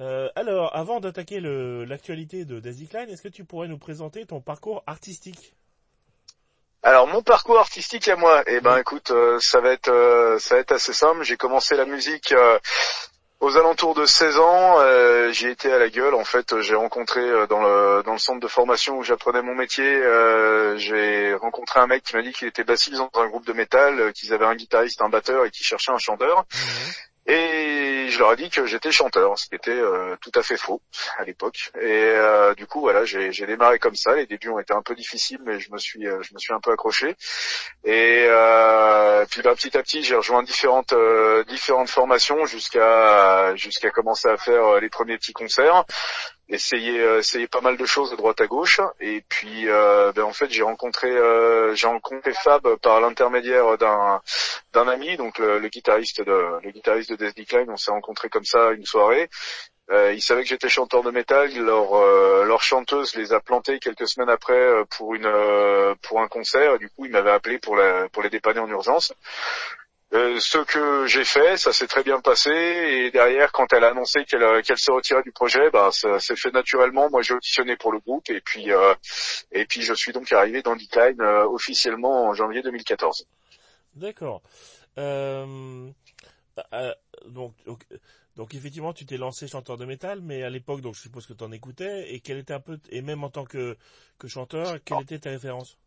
Euh, alors, avant d'attaquer l'actualité de Daisy Klein, est-ce que tu pourrais nous présenter ton parcours artistique? Alors mon parcours artistique à moi, eh ben écoute, euh, ça va être euh, ça va être assez simple. J'ai commencé la musique aux alentours de 16 ans. j'ai été à la gueule. En fait, j'ai rencontré dans le dans le centre de formation où j'apprenais mon métier, j'ai rencontré un mec qui m'a dit qu'il était bassiste dans un groupe de métal, qu'ils avaient un guitariste, un batteur et qui cherchait un chanteur. Mmh. Et je leur ai dit que j'étais chanteur, ce qui était euh, tout à fait faux à l'époque. Et euh, du coup, voilà, j'ai démarré comme ça. Les débuts ont été un peu difficiles, mais je me suis, euh, je me suis un peu accroché. Et puis, bah, petit à petit, j'ai rejoint différentes, différentes formations jusqu'à, jusqu'à commencer à faire les premiers petits concerts essayer euh, essayer pas mal de choses de droite à gauche et puis euh, ben en fait j'ai rencontré euh, j'ai rencontré Fab par l'intermédiaire d'un d'un ami donc le, guitariste de le guitariste de Death Decline on s'est rencontré comme ça une soirée euh, ils savaient que j'étais chanteur de métal leur leur chanteuse les a plantés quelques semaines après pour une pour un concert du coup ils m'avaient appelé pour la pour les dépanner en urgence euh, ce que j'ai fait, ça s'est très bien passé. Et derrière, quand elle a annoncé qu'elle euh, qu'elle se retirait du projet, bah, ça s'est fait naturellement. Moi, j'ai auditionné pour le groupe, et puis euh, et puis je suis donc arrivé dans Decline officiellement en janvier 2014. D'accord. donc, donc effectivement, tu t'es lancé chanteur de métal, mais à l'époque, donc je suppose que tu en écoutais. Et quel était un peu, et même en tant que que chanteur, quelle était ta référence?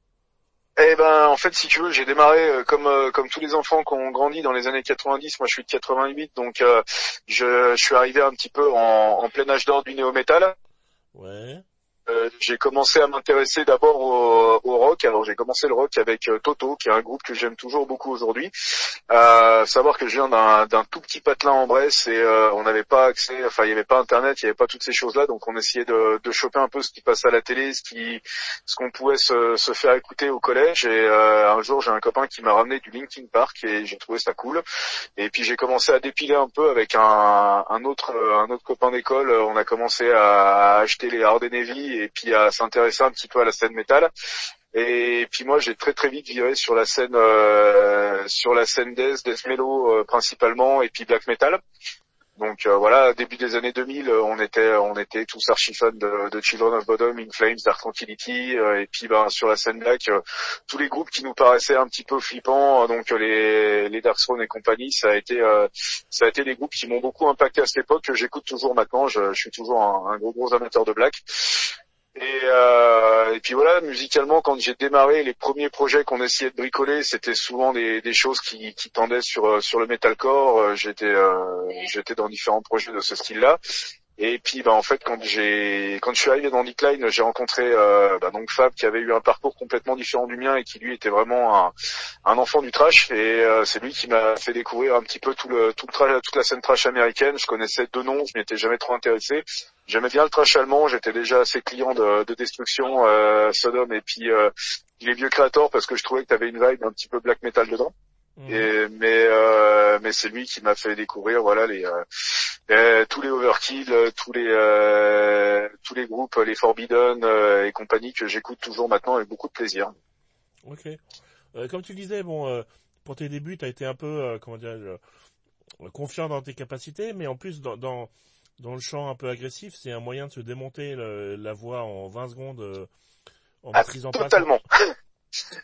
Eh ben, en fait, si tu veux, j'ai démarré euh, comme euh, comme tous les enfants qui ont grandi dans les années 90. Moi, je suis de 88, donc euh, je, je, suis arrivé un petit peu en, en plein âge d'or du néo-metal. Ouais. Euh, j'ai commencé à m'intéresser d'abord au, au, rock. Alors j'ai commencé le rock avec euh, Toto, qui est un groupe que j'aime toujours beaucoup aujourd'hui. Euh, savoir que je viens d'un tout petit patelin en Bresse et euh, on n'avait pas accès, enfin il n'y avait pas Internet, il n'y avait pas toutes ces choses-là, donc on essayait de, de, choper un peu ce qui passait à la télé, ce qui, ce qu'on pouvait se, se, faire écouter au collège. Et un jour j'ai un copain qui m'a ramené du Linkin Park et j'ai trouvé ça cool. Et puis j'ai commencé à dépiler un peu avec un, un autre un autre copain d'école. On a commencé à acheter les Hard et puis à s'intéresser un petit peu à la scène métal. Et puis moi j'ai très très vite viré sur la scène euh, sur la scène death, death mellow euh, principalement et puis black metal. Donc euh, voilà, début des années 2000, on était on était tous archi fans de, de, Children of Bodom, In Flames, Dark Tranquility, et puis ben sur la scène black, tous les groupes qui nous paraissaient un petit peu flippants, donc les les Darkthrone et compagnie, ça a été ça a été des groupes qui m'ont beaucoup impacté à cette époque, que j'écoute toujours maintenant. Je, je, suis toujours un, un gros gros amateur de black. Et, euh, et, puis voilà, musicalement, quand j'ai démarré, les premiers projets qu'on essayait de bricoler, c'était souvent des, choses qui, tendaient sur euh, le metalcore. Euh, j'étais euh, j'étais dans différents projets de ce style-là. Et puis, bah, en fait, quand j'ai quand je suis arrivé dans Decline, j'ai rencontré bah, donc Fab qui avait eu un parcours complètement différent du mien et qui lui était vraiment un, enfant du trash. Et c'est lui qui m'a fait découvrir un petit peu tout le, tout le toute la scène trash américaine. Je connaissais deux noms, je m'y étais jamais trop intéressé. J'aimais bien le trash allemand, j'étais déjà assez client de, de Destruction, euh, Sodom et puis euh, les vieux créateurs parce que je trouvais que tu avais une vibe un petit peu black metal dedans. Mhm. Et, mais euh, mais c'est lui qui m'a fait découvrir voilà les, euh, tous les Overkill, tous les euh, tous les groupes, les Forbidden et compagnie que j'écoute toujours maintenant avec beaucoup de plaisir. Ok. comme tu disais, bon, pour tes débuts, tu as été un peu comment dire confiant dans tes capacités, mais en plus dans, dans dans le chant un peu agressif, c'est un moyen de se démonter la voix en 20 secondes euh, en ah, maîtrisant totalement.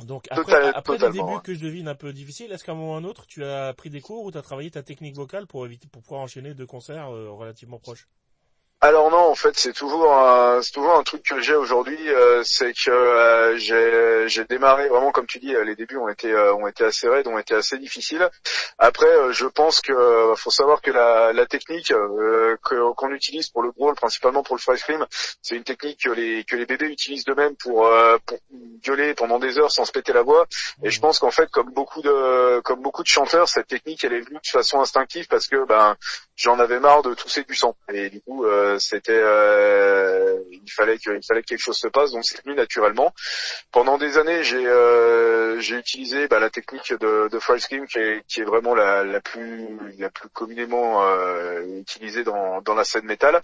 Donc après, après les débuts que je devine un peu difficiles, est-ce qu'à un moment ou un autre, tu as pris des cours ou tu as travaillé ta technique vocale pour éviter pour pouvoir enchaîner deux concerts euh, relativement proches? Alors non, en fait, c'est toujours un, c'est toujours un truc que j'ai aujourd'hui, euh, c'est que euh, j'ai, j'ai démarré vraiment comme tu dis, les débuts ont été euh, ont été assez raides, ont été assez difficiles. Après, je pense que faut savoir que la, la technique que, qu'on utilise pour le brawl, principalement pour le free scream, c'est une technique que les que les bébés utilisent d'eux-mêmes pour pour gueuler pendant des heures sans se péter la voix. Et je pense qu'en fait, comme beaucoup de comme beaucoup de chanteurs, cette technique elle est venue de façon instinctive parce que ben j'en avais marre de tousser du sang. Et du coup c'était euh, il fallait que il fallait que quelque chose se passe donc c'est venu naturellement. Pendant des années j'ai euh, j'ai utilisé bah, la technique de, de Fry qui est, qui est vraiment la, la plus la plus communément euh, utilisée dans dans la scène métal.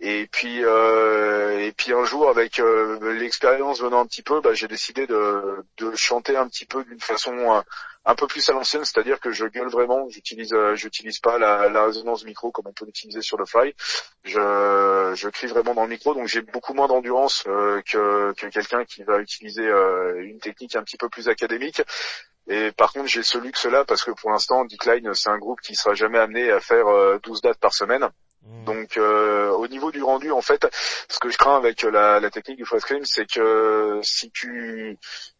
Et puis euh, et puis un jour avec l'expérience venant un petit peu bah, j'ai décidé de de chanter un petit peu d'une façon un peu plus à l'ancienne, c'est-à-dire que je gueule vraiment, j'utilise euh, j'utilise pas la, la, résonance micro comme on peut l'utiliser sur le fly. Je, je crie vraiment dans le micro, donc j'ai beaucoup moins d'endurance euh, que, que quelqu'un qui va utiliser euh, une technique un petit peu plus académique. Et par contre, j'ai ce luxe-là parce que pour l'instant, Decline, c'est un groupe qui sera jamais amené à faire 12 dates par semaine. Mmh. Donc euh, au niveau du rendu, en fait, ce que je crains avec la, la technique du fast screen, c'est que si tu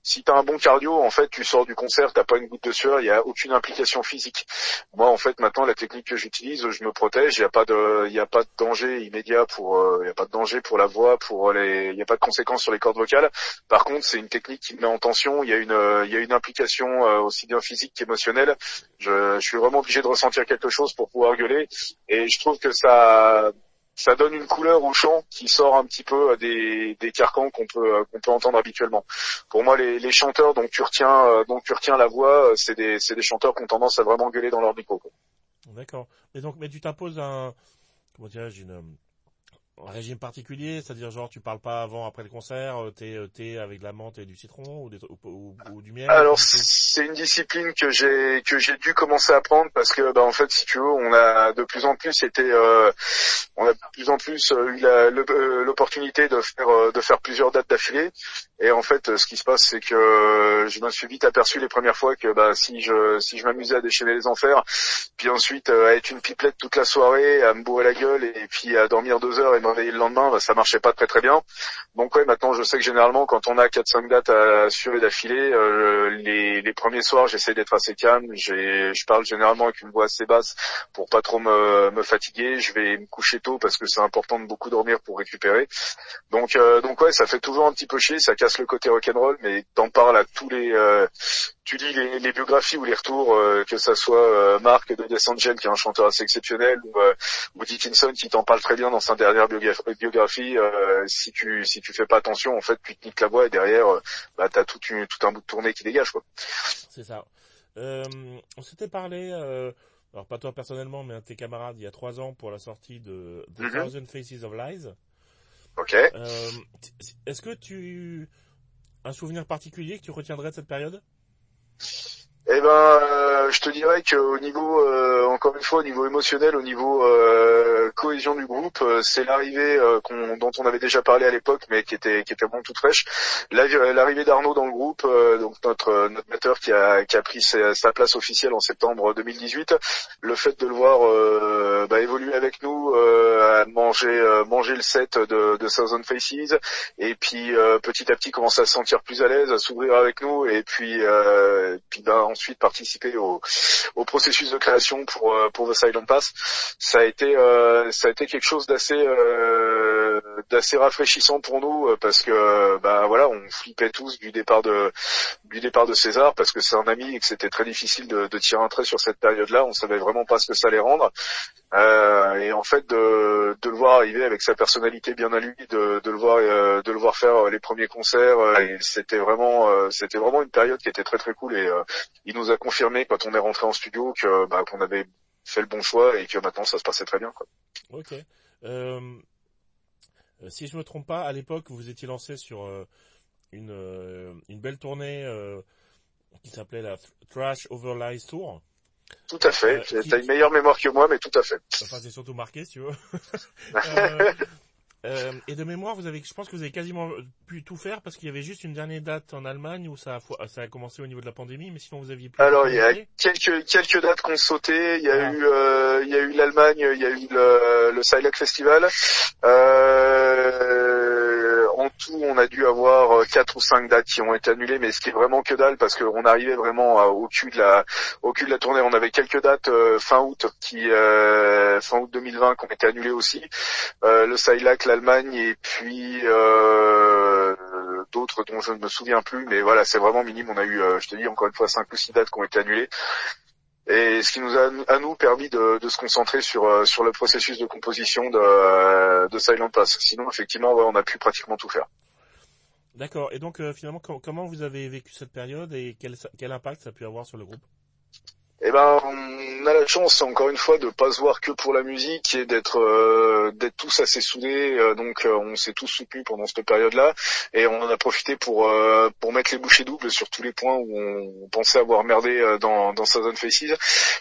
si tu as un bon cardio, en fait, tu sors du concert, t'as pas une goutte de sueur, il y a aucune implication physique. Moi, en fait, maintenant, la technique que j'utilise, je me protège, il y a pas de, a pas de danger immédiat pour, euh, il y a pas de danger pour la voix, pour les, il y a pas de conséquences sur les cordes vocales. Par contre, c'est une technique qui me met en tension. Il y a une, il une implication euh, aussi bien physique qu'émotionnelle. Je, je suis vraiment obligé de ressentir quelque chose pour pouvoir gueuler, et je trouve que ça ça donne une couleur au chant qui sort un petit peu euh, des, des carcans qu'on peut euh, qu'on peut entendre habituellement. Pour moi, les, les chanteurs dont tu retiens euh, dont tu retiens la voix, c'est des c'est des chanteurs qui ont tendance à vraiment gueuler dans leur micro. D'accord. Mais donc, mais tu t'imposes un comment dirais-je une un régime particulier, c'est-à-dire genre tu parles pas avant après le concert, euh, t'es euh, thé avec de la menthe et du citron ou, ou, ou, du miel. Alors c'est une discipline que j'ai que j'ai dû commencer à prendre parce que bah en fait si tu veux on a de plus en plus été euh, on a de plus en plus eu l'opportunité de faire de faire plusieurs dates d'affilée et en fait ce qui se passe c'est que je me suis vite aperçu les premières fois que bah si je si je m'amusais à déchaîner les enfers puis ensuite à être une pipelette toute la soirée à me bourrer la gueule et puis à dormir deux heures et le lendemain, bah, ça marchait pas très très bien. Donc ouais, maintenant je sais que généralement quand on a 4-5 dates à assurer d'affilée, euh, les, les, premiers soirs j'essaie d'être assez calme, je parle généralement avec une voix assez basse pour pas trop me, me fatiguer, je vais me coucher tôt parce que c'est important de beaucoup dormir pour récupérer. Donc euh, donc ouais, ça fait toujours un petit peu chier, ça casse le côté rock'n'roll, mais t'en parles à tous les euh, tu lis les, les, biographies ou les retours, euh, que ça soit euh, Marc de Descendgen qui est un chanteur assez exceptionnel ou, euh, ou Dickinson qui t'en parle très bien dans sa dernière biographie. si tu si tu fais pas attention, en fait, tu te niques la voix et derrière, bah t'as tout, une, tout un bout de tournée qui dégage quoi. C'est ça. on s'était parlé. alors pas toi personnellement, mais un de tes camarades il y a trois ans pour la sortie de The mm-hmm. Thousand Faces of Lies. Ok. Est-ce que tu un souvenir particulier que tu retiendrais de cette période? Yeah. Eh ben, euh, je te dirais qu'au niveau, euh, encore une fois, au niveau émotionnel, au niveau euh, cohésion du groupe, c'est l'arrivée dont on avait déjà parlé à l'époque, mais qui était qui était vraiment toute fraîche. L'arrivée d'Arnaud dans le groupe, donc notre notre batteur qui a qui a pris sa, place officielle en septembre 2018. Le fait de le voir bah, évoluer avec nous, manger manger le set de, de Thousand Faces, et puis petit à petit commencer à se sentir plus à l'aise, à s'ouvrir avec nous, et puis puis ben, ensuite participer au, au processus de création pour euh, pour The Silent Pass. Ça a été euh, ça a été quelque chose d'assez euh, d'assez rafraîchissant pour nous parce que bah voilà on flippait tous du départ de du départ de César parce que c'est un ami et que c'était très difficile de, de, tirer un trait sur cette période-là. On savait vraiment pas ce que ça allait rendre. Euh, et en fait de, de, le voir arriver avec sa personnalité bien à lui, de, de le voir de le voir faire les premiers concerts, c'était vraiment c'était vraiment une période qui était très très cool et il nous a confirmé quand on est rentré en studio que bah, qu'on avait fait le bon choix et que maintenant ça se passait très bien. Quoi. Ok. Euh, euh, si je me trompe pas, à l'époque vous étiez lancé sur euh, une une belle tournée qui s'appelait la Trash Overlies Tour. Tout à fait. Euh, T'as une meilleure mémoire que moi, mais tout à fait. Enfin, c'est surtout marqué, si tu veux. Euh, et de mémoire, vous avez, je pense que vous avez quasiment pu tout faire parce qu'il y avait juste une dernière date en Allemagne où ça a, ça a commencé au niveau de la pandémie, mais sinon vous aviez pu. Alors il y a quelques quelques dates qu'on sauté. Il y a ah. eu euh, il y a eu l'Allemagne, il y a eu le, le Festival. Euh, en tout, on a dû avoir quatre ou cinq dates qui ont été annulées, mais ce qui est vraiment que dalle parce qu'on arrivait vraiment au cul de la tournée. On avait quelques dates fin août qui fin août 2020 qui ont été annulées aussi. le Silac l'Allemagne et puis euh, d'autres dont je ne me souviens plus. Mais voilà, c'est vraiment minime. On a eu, euh, je te dis encore une fois, cinq ou six dates qui ont été annulées. Et ce qui nous a à nous permis de, se concentrer sur euh, sur le processus de composition de, de Silent Pass. Sinon, effectivement, on a pu pratiquement tout faire. D'accord. Et donc, finalement, comment vous avez vécu cette période et quel impact ça a pu avoir sur le groupe? Eh ben, on a la chance encore une fois de pas se voir que pour la musique et d'être euh, tous assez soudés. Euh, donc, euh, on s'est tous soutenus pendant cette période-là et on en a profité pour pour mettre les bouchées doubles sur tous les points où on, pensait avoir merdé dans dans Southern Faces.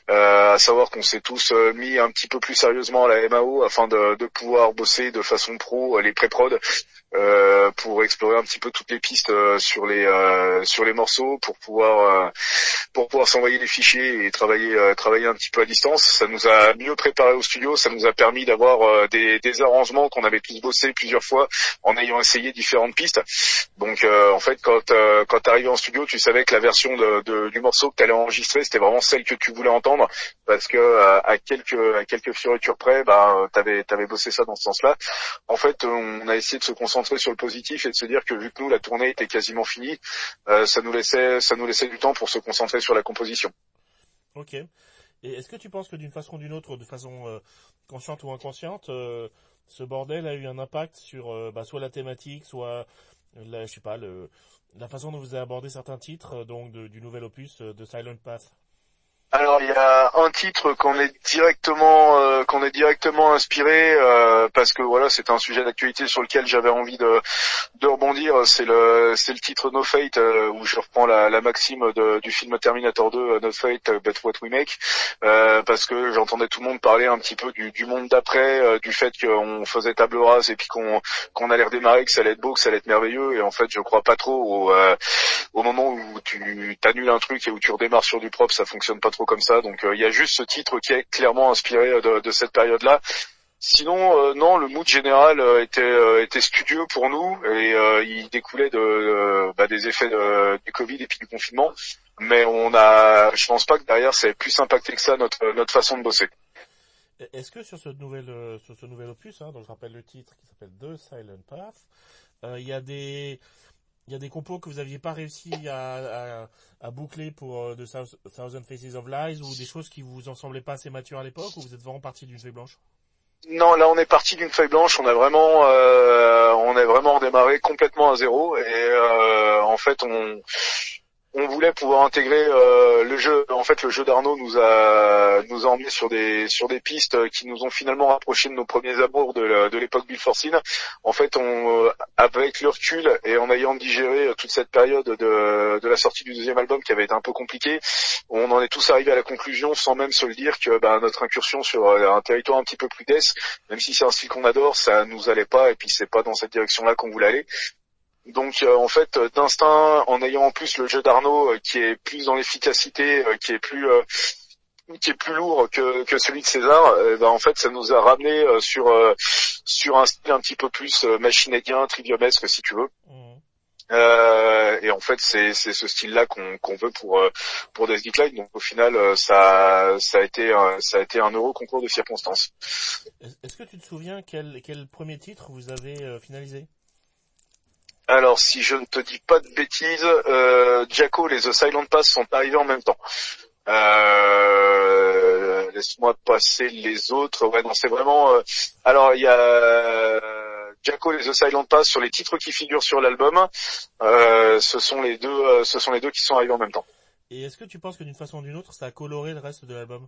à savoir qu'on s'est tous mis un petit peu plus sérieusement à la MAO afin de, de pouvoir bosser de façon pro les pré-prod euh, pour explorer un petit peu toutes les pistes euh, sur les euh, sur les morceaux pour pouvoir pour pouvoir s'envoyer des fichiers et travailler travailler un petit peu à distance. Ça nous a mieux préparé au studio, ça nous a permis d'avoir des, des arrangements qu'on avait tous bossé plusieurs fois en ayant essayé différentes pistes. Donc en fait quand quand tu arrivais en studio, tu savais que la version de, de, du morceau que tu allais enregistrer, c'était vraiment celle que tu voulais entendre parce que à quelques à quelques fioritures près, bah t'avais t'avais bossé ça dans ce sens-là. En fait, on a essayé de se concentrer sur le positif et de se dire que vu que nous la tournée était quasiment finie, euh, ça nous laissait ça nous laissait du temps pour se concentrer sur la composition. Ok. Et est-ce que tu penses que d'une façon ou d'une autre, de façon euh, consciente ou inconsciente, euh, ce bordel a eu un impact sur bah, soit la thématique, soit la, je sais pas, le, la façon dont vous avez abordé certains titres donc du nouvel opus de Silent Path? Alors il y a un titre qu'on est directement euh, qu'on est directement inspiré euh, parce que voilà c'est un sujet d'actualité sur lequel j'avais envie de, de rebondir. C'est le c'est le titre No Fate euh, où je reprends la, la maxime de, du film Terminator 2 No Fate But What We Make parce que j'entendais tout le monde parler un petit peu du, du monde d'après du fait qu'on faisait table rase et puis qu'on qu'on allait redémarrer que ça allait être beau que ça allait être merveilleux. Et en fait je crois pas trop au, au moment où tu t'annules un truc et où tu redémarres sur du propre ça fonctionne pas trop comme ça. Donc euh, il y a juste ce titre qui est clairement inspiré euh, de, cette période-là. Sinon, euh, non, le mood général était était studieux pour nous et il découlait de bah, des effets du Covid et puis du confinement. Mais on a, je pense pas que derrière ça ait plus impacté que ça notre notre façon de bosser. Est-ce que sur ce nouvel sur ce nouvel opus, hein, dont je rappelle le titre qui s'appelle The Silent Path, il y a des il y a des compos que vous n'aviez pas réussi à, boucler pour euh, The Thousand Faces of Lies ou des choses qui vous en semblaient pas assez matures à l'époque ou vous êtes vraiment parti d'une feuille blanche? Non, là on est parti d'une feuille blanche. On a vraiment, euh, on est vraiment démarré complètement à zéro et euh, en fait on, on voulait pouvoir intégrer euh, le jeu. En fait, le jeu d'Arnaud nous a nous a emmené sur des sur des pistes qui nous ont finalement rapproché de nos premiers amours de l'époque Bill Forcine. En fait, on euh, avec le recul et en ayant digéré toute cette période de de la sortie du deuxième album qui avait été un peu compliquée, on en est tous arrivés à la conclusion sans même se le dire que bah, notre incursion sur euh, un territoire un petit peu plus death, même si c'est un style qu'on adore, ça nous allait pas et puis c'est pas dans cette direction-là qu'on voulait aller. Donc euh, en fait d'instinct, en ayant en plus le jeu d'Arnaud euh, qui est plus dans l'efficacité, euh, qui est plus qui est plus lourd que, que celui de César, ben en fait ça nous a ramené sur sur un style un petit peu plus machinédien, triviomesque si tu veux. Mmh. et en fait, c'est c'est ce style-là qu'on qu'on veut pour pour Death Decline. Donc au final, ça ça a été ça a été un heureux concours de circonstances. Est-ce que tu te souviens quel quel premier titre vous avez finalisé? Alors, si je ne te dis pas de bêtises, euh, Jaco et The Silent Pass sont arrivés en même temps. Euh, laisse-moi passer les autres. Ouais, non, c'est vraiment. Euh, alors, il y a Jaco et The Silent Pass sur les titres qui figurent sur l'album. ce sont les deux, ce sont les deux qui sont arrivés en même temps. Et est-ce que tu penses que d'une façon ou d'une autre, ça a coloré le reste de l'album?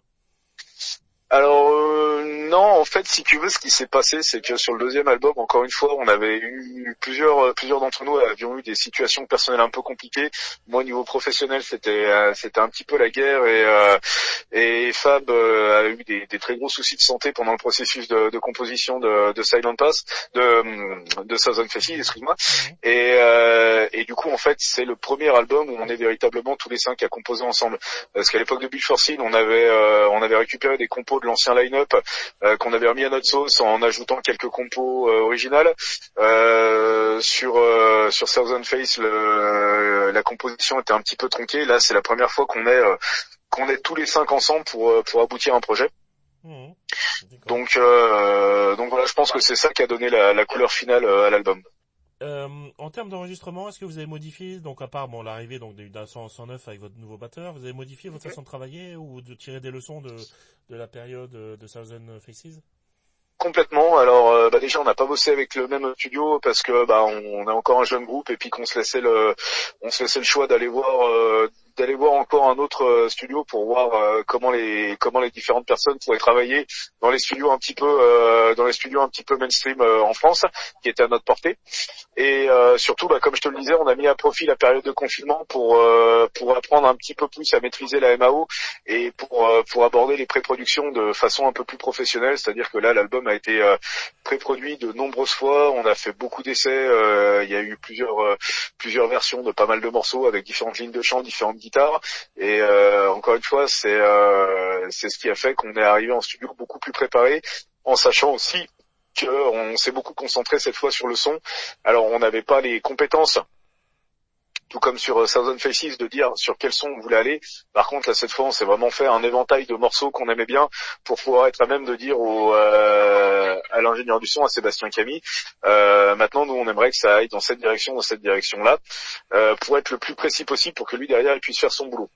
Alors euh, non, en fait, si tu veux, ce qui s'est passé, c'est que sur le deuxième album, encore une fois, on avait eu plusieurs, euh, plusieurs d'entre nous avions eu des situations personnelles un peu compliquées. Moi, au niveau professionnel, c'était, euh, c'était un petit peu la guerre et et Fab a eu des, des, très gros soucis de santé pendant le processus de, de composition de, de, Silent Pass, de de Thousand Faces, excuse-moi. Mhm. Et et du coup, en fait, c'est le premier album où on est véritablement tous les cinq à composer ensemble. Parce qu'à l'époque de Bill Forcine, on avait on avait récupéré des compos de l'ancien line-up euh, qu'on avait remis à notre sauce en ajoutant quelques compos euh, originales. Euh, sur sur Thousand Face, le, la composition était un petit peu tronquée. Là, c'est la première fois qu'on est qu'on est tous les cinq ensemble pour pour aboutir à un projet. Mmh. Donc donc voilà, je pense que c'est ça qui a donné la, la couleur finale à l'album. Euh, en termes d'enregistrement, est-ce que vous avez modifié, donc à part bon l'arrivée donc d'un 109 avec votre nouveau batteur, vous avez modifié votre façon de travailler ou de tirer des leçons de, de la période de Thousand Faces? Complètement. Alors euh, bah déjà on n'a pas bossé avec le même studio parce que bah on, est encore un jeune groupe et puis qu'on se laissait le on se laissait le choix d'aller voir euh, d'aller voir encore un autre studio pour voir comment les comment les différentes personnes pourraient travailler dans les studios un petit peu dans les studios un petit peu mainstream en France, qui étaient à notre portée. Et surtout, bah, comme je te le disais, on a mis à profit la période de confinement pour pour apprendre un petit peu plus à maîtriser la MAO et pour pour aborder les pré-productions de façon un peu plus professionnelle. C'est-à-dire que là, l'album a été pré-produit de nombreuses fois. On a fait beaucoup d'essais. il y a eu plusieurs plusieurs versions de pas mal de morceaux avec différentes lignes de chant, différentes Et euh, encore une fois, c'est euh, c'est ce qui a fait qu'on est arrivé en studio beaucoup plus préparé, en sachant aussi qu'on s'est beaucoup concentré cette fois sur le son. Alors on n'avait pas les compétences tout comme sur euh, Thousand Faces, de dire sur quel son on voulait aller. Par contre, là, cette fois, on s'est vraiment fait un éventail de morceaux qu'on aimait bien pour pouvoir être à même de dire au, euh, à l'ingénieur du son, à Sébastien Camille, euh, maintenant, nous, on aimerait que ça aille dans cette direction, dans cette direction-là, euh, pour être le plus précis possible pour que lui, derrière, il puisse faire son boulot.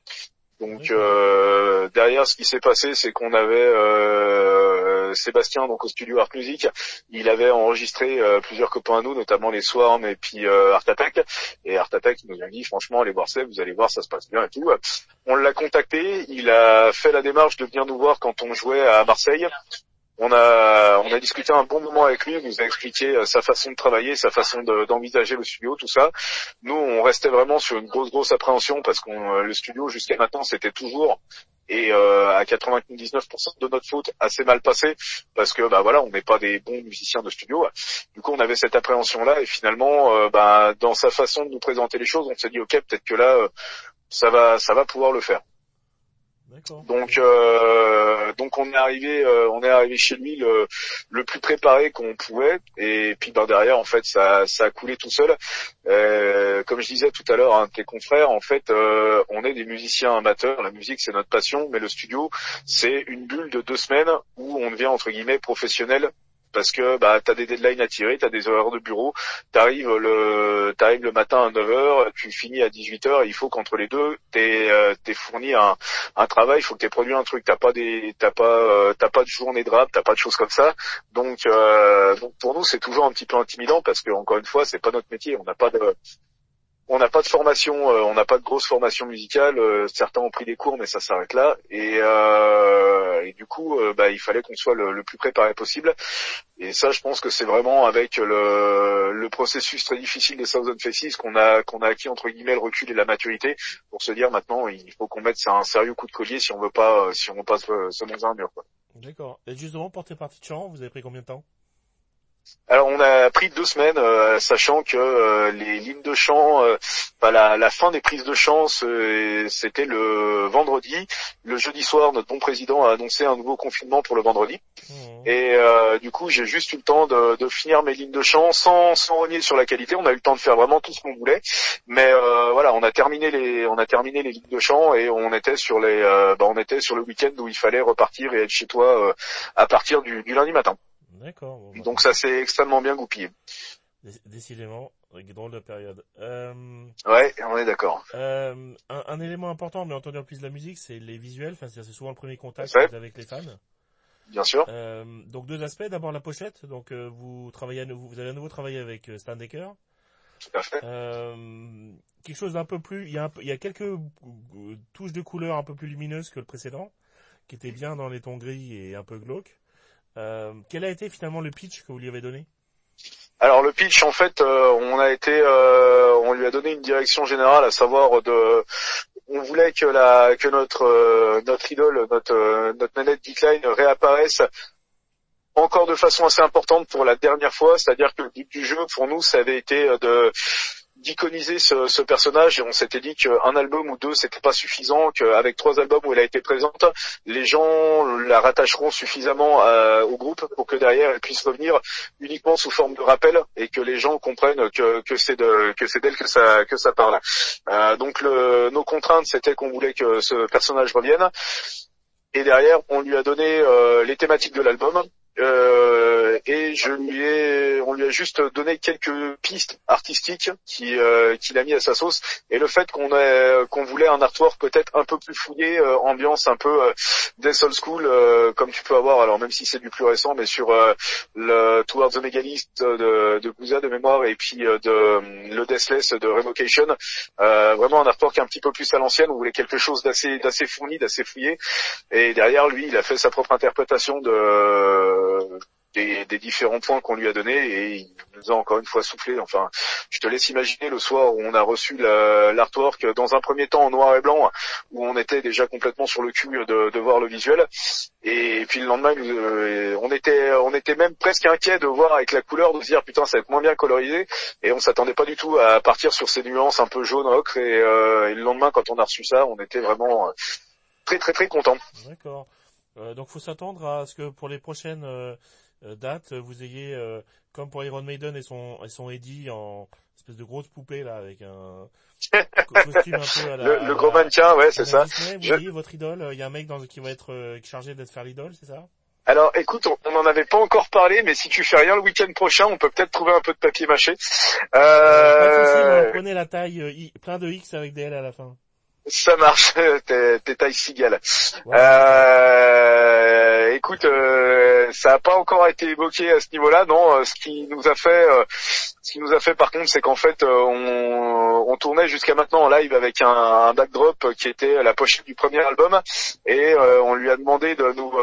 Donc euh, derrière, ce qui s'est passé, c'est qu'on avait euh, Sébastien donc au studio Art Music. Il avait enregistré euh, plusieurs copains à nous, notamment les Swarm et puis Art Attack. Et Art Attack nous a dit franchement, allez voir ça, vous allez voir, ça se passe bien et tout. On l'a contacté, il a fait la démarche de venir nous voir quand on jouait à Marseille. On a, on a discuté un bon moment avec lui, il nous a expliqué euh, sa façon de travailler, sa façon d'envisager le studio, tout ça. Nous, on restait vraiment sur une grosse, grosse appréhension parce que euh, le studio, jusqu'à maintenant, c'était toujours et euh, à 99% de notre faute assez mal passé parce que bah voilà on n'est pas des bons musiciens de studio du coup on avait cette appréhension là et finalement bah, dans sa façon de nous présenter les choses on s'est dit ok peut-être que là ça va ça va pouvoir le faire donc, euh, donc on est arrivé, euh, on est arrivé chez lui le, le plus préparé qu'on pouvait, et puis ben, derrière en fait ça, ça a coulé tout seul. Euh, comme je disais tout à l'heure, un tes confrères, en fait, euh, on est des musiciens amateurs. La musique c'est notre passion, mais le studio c'est une bulle de deux semaines où on devient entre guillemets professionnel parce que bah t'as des deadlines à tirer, t'as des horaires de bureau, t'arrives le t'arrives le matin à 9h, tu finis à 18h, il faut qu'entre les deux t'aies euh, fourni un, un travail, il faut que t'aies produit un truc, t'as pas des t'as pas euh, t'as pas de journée de rap, t'as pas de choses comme ça. Donc euh, donc pour nous c'est toujours un petit peu intimidant parce que encore une fois c'est pas notre métier, on n'a pas de on n'a pas de formation, euh, on n'a pas de grosse formation musicale. Euh, certains ont pris des cours, mais ça s'arrête là. Et, euh, et, du coup, bah, il fallait qu'on soit le, plus préparé possible. Et ça, je pense que c'est vraiment avec le, processus très difficile des Thousand Faces qu'on a a acquis entre guillemets le recul et la maturité pour se dire maintenant, il faut qu'on mette un sérieux coup de collier si on veut pas si on veut pas un mur. D'accord. Et justement, pour tes parties de chant, vous avez pris combien de temps? Alors on a pris deux semaines, euh, sachant que euh, les lignes de chant, euh, bah, la, fin des prises de chant, c'était le vendredi. Le jeudi soir, notre bon président a annoncé un nouveau confinement pour le vendredi. Mmh. Et du coup, j'ai juste eu le temps de, finir mes lignes de chant sans, sans renier sur la qualité. On a eu le temps de faire vraiment tout ce qu'on voulait. Mais voilà, on a terminé les, on a terminé les lignes de chant et on était sur les, bah, on était sur le week-end où il fallait repartir et être chez toi à partir du lundi matin. D'accord. Bah, Donc ça s'est extrêmement bien goupillé. Décidément, drôle de période. Euh, ouais, on est d'accord. Euh, un, élément important, mais entendu en plus de la musique, c'est les visuels. Enfin, c'est souvent le premier contact avec les fans. Bien sûr. Euh, donc deux aspects. D'abord la pochette. Donc vous travaillez, à nouveau, vous allez à nouveau travailler avec Stan Decker. Tout à fait. quelque chose d'un peu plus. Il y a, il y a quelques touches de couleurs un peu plus lumineuses que le précédent, qui était bien dans les tons gris et un peu glauque. Euh, quel a été finalement le pitch que vous lui avez donné? Alors le pitch, en fait, euh, on a été, euh, on lui a donné une direction générale, à savoir de, on voulait que la, que notre notre idole, notre notre manette Decline réapparaisse encore de façon assez importante pour la dernière fois, c'est-à-dire que le but du jeu pour nous, ça avait été de d'iconiser ce, personnage. Et on s'était dit qu'un album ou deux c'était pas suffisant, qu'avec trois albums où elle a été présente, les gens la rattacheront suffisamment euh, au groupe pour que derrière elle puisse revenir uniquement sous forme de rappel et que les gens comprennent que, c'est d'elle que ça parle. Euh, donc nos contraintes c'était qu'on voulait que ce personnage revienne. Et derrière on lui a donné euh, les thématiques de l'album Euh, et je lui ai, on lui a juste donné quelques pistes artistiques qui euh, qu'il a mis à sa sauce. Et le fait qu'on ait, qu'on voulait un artwork peut-être un peu plus fouillé, euh, ambiance un peu euh, Death Old School, euh, comme tu peux avoir. Alors même si c'est du plus récent, mais sur le Towards the Megalist de, de Gouza de mémoire et puis de le Deathless de Revocation, vraiment un artwork un petit peu plus à l'ancienne. On voulait quelque chose d'assez d'assez fourni, d'assez fouillé. Et derrière lui, il a fait sa propre interprétation de des, différents points qu'on lui a donnés et il nous a encore une fois soufflé. Enfin, je te laisse imaginer le soir où on a reçu l'artwork dans un premier temps en noir et blanc, où on était déjà complètement sur le cul de, voir le visuel. Et puis le lendemain, euh, on était, on était même presque inquiet de voir avec la couleur, de se dire putain ça va être moins bien colorisé. Et on s'attendait pas du tout à partir sur ces nuances un peu jaune ocre. Et, euh, et le lendemain, quand on a reçu ça, on était vraiment très très très content. D'accord. Euh, donc faut s'attendre à ce que pour les prochaines euh, euh, dates, vous ayez, comme pour Iron Maiden et son, et son Eddie, en espèce de grosse poupée là, avec un costume un peu à la... Le, gros mannequin, ouais, c'est ça. vous voyez votre idole, il y a un mec dans, qui va être chargé d'être faire l'idole, c'est ça? Alors écoute, on n'en avait pas encore parlé, mais si tu fais rien le week-end prochain, on peut peut-être trouver un peu de papier mâché. Euh... prenez la taille, plein de X avec des L à la fin. Ça marche, t'es, taille cigale. Euh, écoute, euh, ça n'a pas encore été évoqué à ce niveau-là, non. Euh, ce qui nous a fait, ce qui nous a fait par contre, c'est qu'en fait, on, on, tournait jusqu'à maintenant en live avec un, un, backdrop qui était la pochette du premier album, et on lui a demandé de nous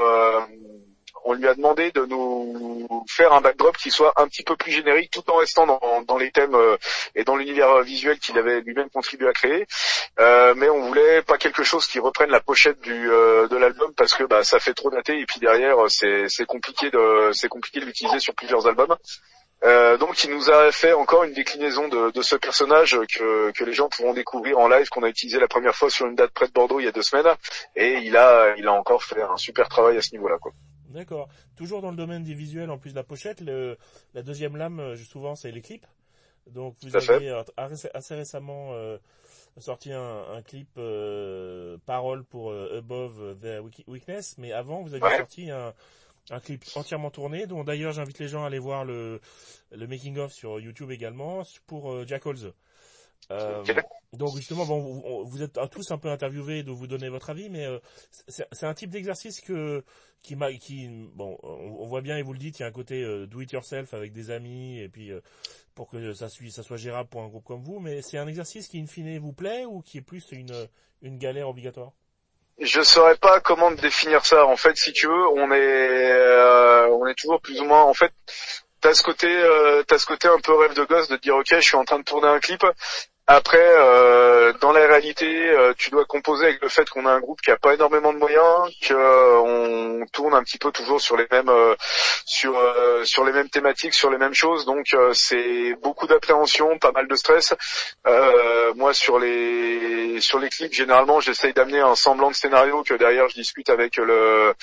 on lui a demandé de nous faire un backdrop qui soit un petit peu plus générique tout en restant dans, les thèmes euh, et dans l'univers visuel qu'il avait lui-même contribué à créer. Euh, mais on voulait pas quelque chose qui reprenne la pochette du, euh, de l'album parce que bah, ça fait trop daté et puis derrière c'est compliqué de c'est compliqué de l'utiliser sur plusieurs albums. donc il nous a fait encore une déclinaison de, ce personnage que, que les gens pourront découvrir en live qu'on a utilisé la première fois sur une date près de Bordeaux il y a deux semaines et il a il a encore fait un super travail à ce niveau-là quoi. D'accord. Toujours dans le domaine des visuels, en plus de la pochette, le, la deuxième lame, euh, souvent, c'est les clips. Donc, vous avez euh, assez récemment euh, sorti un, un clip euh, parole pour Above the Weakness, mais avant, vous aviez sorti un, un clip entièrement tourné, dont d'ailleurs j'invite les gens à aller voir le, le making of sur YouTube également pour Jack Holz. Euh, donc justement, bon, vous, êtes tous un peu interviewés de vous donner votre avis, mais euh, c'est un type d'exercice que qui m'a, qui bon, on, voit bien et vous le dites, il y a un côté euh, do it yourself avec des amis et puis pour que ça, ça soit gérable pour un groupe comme vous, mais c'est un exercice qui in fine vous plaît ou qui est plus une une galère obligatoire? Je saurais pas comment définir ça. En fait, si tu veux, on est, on est toujours plus ou moins. En fait, t'as ce côté, euh, t'as ce côté un peu rêve de gosse de dire ok, je suis en train de tourner un clip, après, euh, dans la réalité, euh, tu dois composer avec le fait qu'on a un groupe qui a pas énormément de moyens, qu'on tourne un petit peu toujours sur les mêmes euh, sur sur les mêmes thématiques, sur les mêmes choses. Donc c'est beaucoup d'appréhension, pas mal de stress. moi, sur les sur les clips, généralement, j'essaye d'amener un semblant de scénario que derrière je discute avec le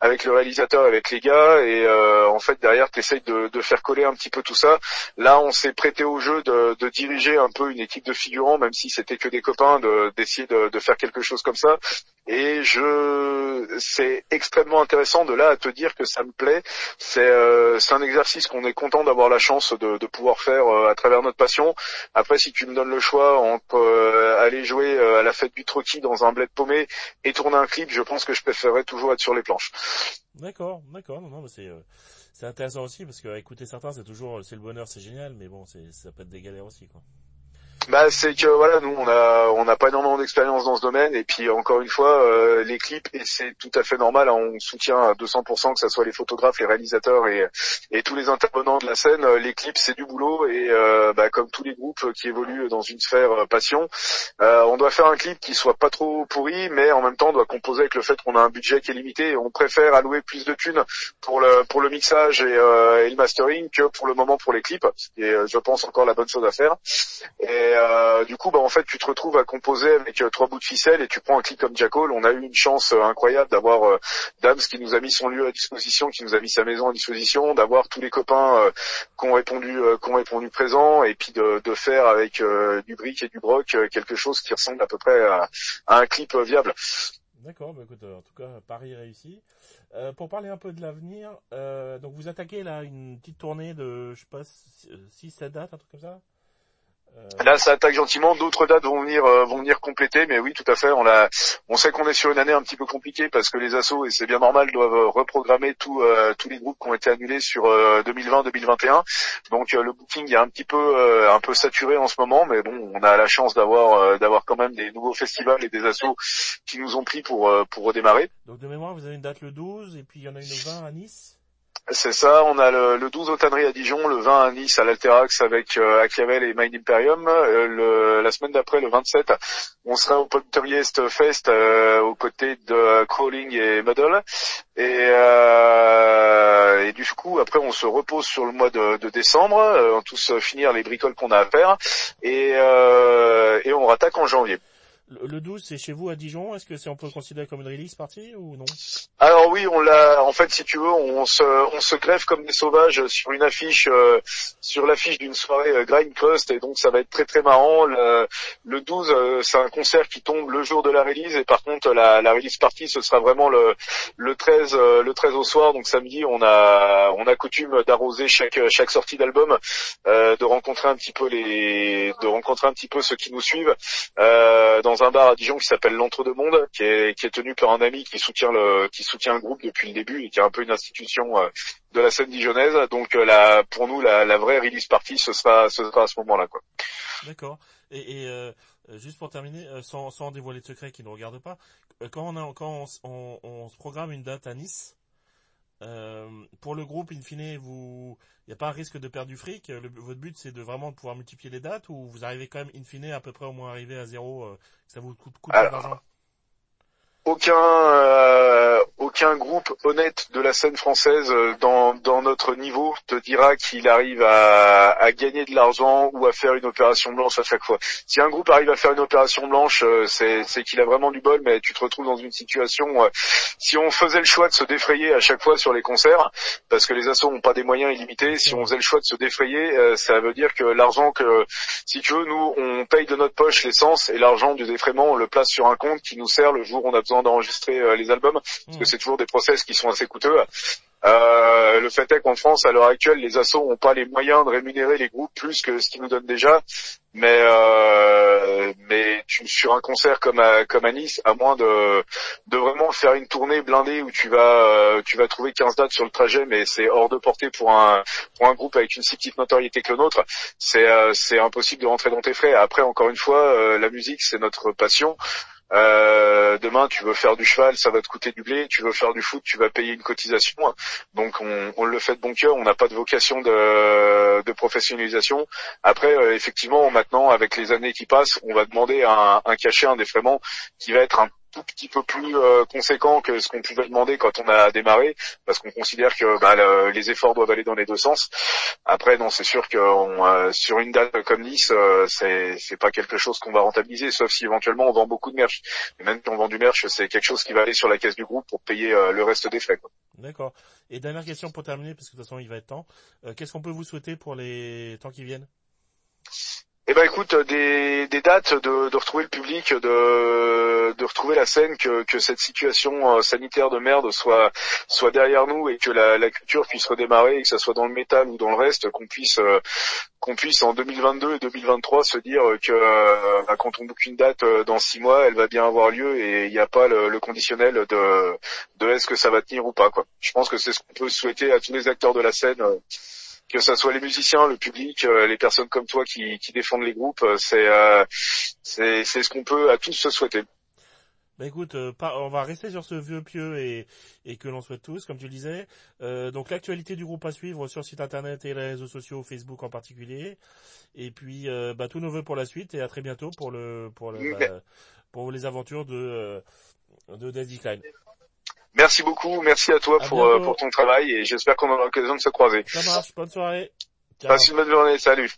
avec le réalisateur, avec les gars, et en fait derrière, tu essayes de, de, faire coller un petit peu tout ça. Là, on s'est prêté au jeu de, de diriger un peu une équipe de figurants, même si c'était que des copains, d'essayer de, de, faire quelque chose comme ça. Et je, c'est extrêmement intéressant de là à te dire que ça me plaît. C'est euh, un exercice qu'on est content d'avoir la chance de, de pouvoir faire euh, à travers notre passion. Après, si tu me donnes le choix entre euh, aller jouer à la fête du troquis dans un bled paumé et tourner un clip, je pense que je préférerais toujours être sur les planches. D'accord, d'accord. Non, non, c'est c'est intéressant aussi parce que écouter certains, c'est toujours c'est le bonheur, c'est génial, mais bon, c'est ça peut être des galères aussi, quoi. Bah c'est que voilà nous on a on n'a pas énormément d'expérience dans ce domaine. Et puis encore une fois euh, les clips et c'est tout à fait normal hein, on soutient à 200% que ce soit les photographes les réalisateurs et et tous les intervenants de la scène. Euh, les clips c'est du boulot. Et euh, bah, comme tous les groupes qui évoluent dans une sphère passion on doit faire un clip qui soit pas trop pourri mais en même temps on doit composer avec le fait qu'on a un budget qui est limité. Et on préfère allouer plus de thunes pour le pour le mixage et, et le mastering que pour le moment pour les clips. Et je pense encore la bonne chose à faire euh, du coup, bah, en fait, tu te retrouves à composer avec euh, trois bouts de ficelle et tu prends un clip comme Jack On a eu une chance euh, incroyable d'avoir Dams qui nous a mis son lieu à disposition, qui nous a mis sa maison à disposition, d'avoir tous les copains qui ont répondu, qui ont répondu présent, et puis de, faire avec du brick et du broc quelque chose qui ressemble à peu près à, un clip viable. D'accord, bah écoute, en tout cas, Paris réussi. Euh, pour parler un peu de l'avenir, euh, donc vous attaquez là une petite tournée de, je sais pas, 6-7 dates, un truc comme ça? euh, Là, ça attaque gentiment. D'autres dates vont venir euh, vont venir compléter, mais oui, tout à fait. On a, on sait qu'on est sur une année un petit peu compliquée parce que les assos et c'est bien normal doivent reprogrammer tous euh, tous les groupes qui ont été annulés sur 2020-2021. Donc le booking est un petit peu un peu saturé en ce moment, mais bon, on a la chance d'avoir d'avoir quand même des nouveaux festivals et des assos qui nous ont pris pour pour redémarrer. Donc de mémoire, vous avez une date le 12 et puis il y en a une au 20 à Nice. C'est ça, on a le, le 12 au Tannery à Dijon, le 20 à Nice à l'Alterax avec euh, et Mind Imperium. Euh, la semaine d'après, le 27, on sera au Poltergeist Fest euh, aux côtés de Crawling et Muddle. Et, euh, et, du coup, après, on se repose sur le mois de, de décembre, on tous finir les bricoles qu'on a à faire, et, et on rattaque en janvier. Le 12, c'est chez vous à Dijon. Est-ce que c'est on peut le considérer comme une release partie ou non? Alors oui, on l'a. En fait, si tu veux, on se on se comme des sauvages sur une affiche euh, sur l'affiche d'une soirée euh, Crust et donc ça va être très très marrant. Le, le 12, euh, c'est un concert qui tombe le jour de la release et par contre la, release partie ce sera vraiment le le 13 le 13 au soir. Donc samedi, on a on a coutume d'arroser chaque chaque sortie d'album, de rencontrer un petit peu les de rencontrer un petit peu ceux qui nous suivent dans un bar à Dijon qui s'appelle l'Entre-deux-Mondes, qui est, qui est tenu par un ami qui soutient le, qui soutient le groupe depuis le début et qui est un peu une institution euh, de la scène dijonnaise. Donc euh, la, pour nous, la, la, vraie release party, ce sera, ce sera à ce moment-là, quoi. D'accord. Et, et euh, juste pour terminer, sans, sans dévoiler de secret qui ne regarde pas, quand on a, quand on, on, se programme une date à Nice, euh, pour le groupe, in fine, vous, il n'y a pas un risque de perdre du fric? Le, votre but, c'est de vraiment pouvoir multiplier les dates ou vous arrivez quand même, in fine, à peu près au moins arriver à zéro, euh, ça vous coûte, coûte d'argent? aucun euh, aucun groupe honnête de la scène française euh, dans, dans notre niveau te dira qu'il arrive à, à gagner de l'argent ou à faire une opération blanche à chaque fois. Si un groupe arrive à faire une opération blanche, euh, c'est, c'est qu'il a vraiment du bol, mais tu te retrouves dans une situation. si on faisait le choix de se défrayer à chaque fois sur les concerts, parce que les assos n'ont pas des moyens illimités, si on faisait le choix de se défrayer, ça veut dire que l'argent que, si tu veux, nous on paye de notre poche l'essence et l'argent du défraiement on le place sur un compte qui nous sert le jour où on a besoin d'enregistrer euh, les albums, parce que mmh. c'est toujours des process qui sont assez coûteux. Euh, le fait est qu'en France, à l'heure actuelle, les assos n'ont pas les moyens de rémunérer les groupes plus que ce qu'ils nous donnent déjà. Mais euh, mais sur un concert comme à, comme à Nice, à moins de de vraiment faire une tournée blindée où tu vas tu vas trouver 15 dates sur le trajet, mais c'est hors de portée pour un pour un groupe avec une si petite notoriété que le nôtre. C'est c'est impossible de rentrer dans tes frais. Après, encore une fois, la musique c'est notre passion. Euh, demain, tu veux faire du cheval, ça va te coûter du blé. Tu veux faire du foot, tu vas payer une cotisation. Donc, on, le fait de bon cœur. On n'a pas de vocation de, professionnalisation. Après, euh, effectivement, maintenant, avec les années qui passent, on va demander un, cachet, un défraiement qui va être un tout petit peu plus euh, conséquent que ce qu'on pouvait demander quand on a démarré, parce qu'on considère que bah, les efforts doivent aller dans les deux sens. Après, non, c'est sûr que euh, sur une date comme Nice, euh, c'est c'est pas quelque chose qu'on va rentabiliser, sauf si éventuellement on vend beaucoup de merch. Et même si on vend du merch, c'est quelque chose qui va aller sur la caisse du groupe pour payer le reste des frais. D'accord. Et dernière question pour terminer, parce que de toute façon il va être temps. Qu'est-ce qu'on peut vous souhaiter pour les temps qui viennent? Eh ben écoute, des, des dates de, retrouver le public, de, retrouver la scène, que, cette situation euh, sanitaire de merde soit derrière nous et que la, culture puisse redémarrer, et que ça soit dans le métal ou dans le reste, qu'on puisse euh, en 2022 et 2023 se dire que euh, bah, quand on boucle une date dans six mois, elle va bien avoir lieu et il n'y a pas le, le, conditionnel de de est-ce que ça va tenir ou pas quoi. Je pense que c'est ce qu'on peut souhaiter à tous les acteurs de la scène que ce soit les musiciens, le public, euh, les personnes comme toi qui, qui défendent les groupes, euh, c'est euh, c'est c'est ce qu'on peut à tous se souhaiter. Bah écoute, on va rester sur ce vieux pieux et, et que l'on souhaite tous, comme tu le disais. donc l'actualité du groupe à suivre sur le site internet et les réseaux sociaux, Facebook en particulier. Et puis bah, tous nos voeux pour la suite et à très bientôt pour le pour le bah, pour les aventures de de Daisy Klein. Merci beaucoup, merci à toi pour, euh, pour ton travail et j'espère qu'on aura l'occasion de se croiser. Ça marche, bonne soirée. Ciao. Passe une bonne journée, salut.